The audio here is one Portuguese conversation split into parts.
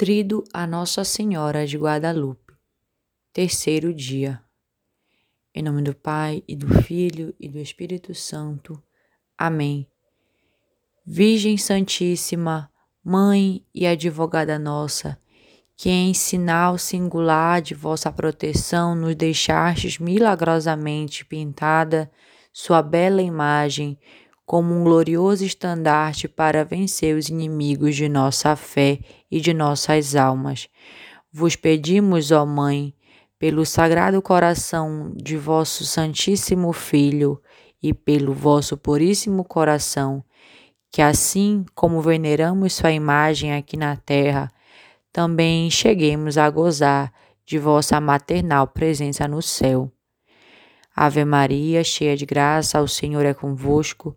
Trido a Nossa Senhora de Guadalupe. Terceiro dia. Em nome do Pai e do Filho e do Espírito Santo. Amém. Virgem Santíssima, Mãe e Advogada nossa, que em sinal singular de vossa proteção nos deixastes milagrosamente pintada sua bela imagem como um glorioso estandarte para vencer os inimigos de nossa fé e de nossas almas. Vos pedimos, ó Mãe, pelo sagrado coração de vosso Santíssimo Filho e pelo vosso puríssimo coração, que assim como veneramos sua imagem aqui na terra, também cheguemos a gozar de vossa maternal presença no céu. Ave Maria, cheia de graça, o Senhor é convosco.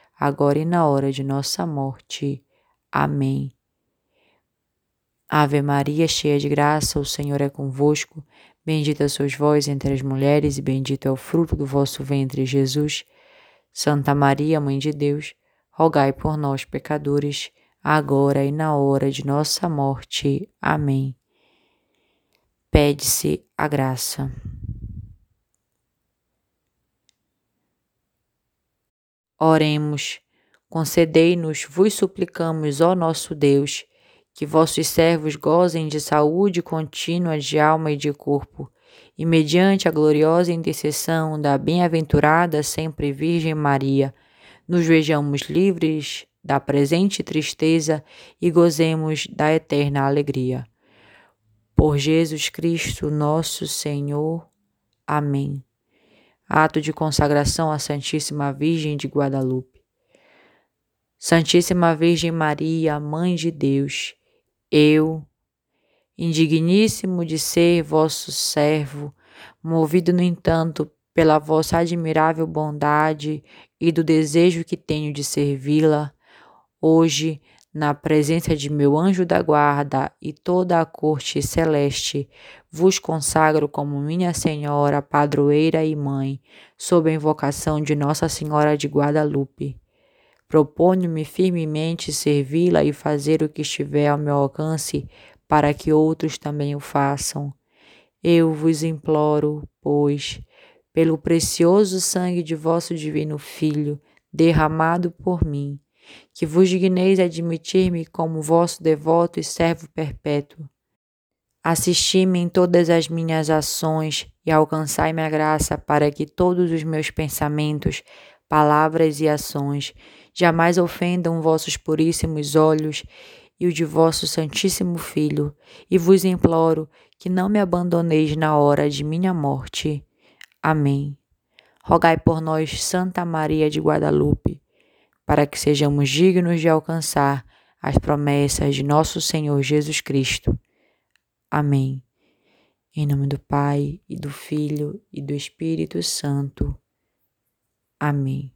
agora e na hora de nossa morte. Amém. Ave Maria, cheia de graça, o Senhor é convosco. Bendita sois vós entre as mulheres, e bendito é o fruto do vosso ventre, Jesus. Santa Maria, Mãe de Deus, rogai por nós, pecadores, agora e na hora de nossa morte. Amém. Pede-se a graça. Oremos. Concedei-nos, vos suplicamos, ó nosso Deus, que vossos servos gozem de saúde contínua de alma e de corpo, e mediante a gloriosa intercessão da bem-aventurada sempre Virgem Maria, nos vejamos livres da presente tristeza e gozemos da eterna alegria. Por Jesus Cristo, nosso Senhor. Amém ato de consagração à Santíssima Virgem de Guadalupe. Santíssima Virgem Maria, Mãe de Deus, eu, indigníssimo de ser vosso servo, movido, no entanto, pela vossa admirável bondade e do desejo que tenho de servi-la, hoje na presença de meu anjo da guarda e toda a corte celeste, vos consagro como minha Senhora, padroeira e mãe, sob a invocação de Nossa Senhora de Guadalupe. Proponho-me firmemente servi-la e fazer o que estiver ao meu alcance para que outros também o façam. Eu vos imploro, pois, pelo precioso sangue de vosso divino Filho, derramado por mim, que vos digneis admitir-me como vosso devoto e servo perpétuo. Assisti-me em todas as minhas ações e alcançai-me a graça para que todos os meus pensamentos, palavras e ações jamais ofendam vossos puríssimos olhos e o de vosso Santíssimo Filho, e vos imploro que não me abandoneis na hora de minha morte. Amém. Rogai por nós, Santa Maria de Guadalupe para que sejamos dignos de alcançar as promessas de nosso Senhor Jesus Cristo. Amém. Em nome do Pai, e do Filho, e do Espírito Santo. Amém.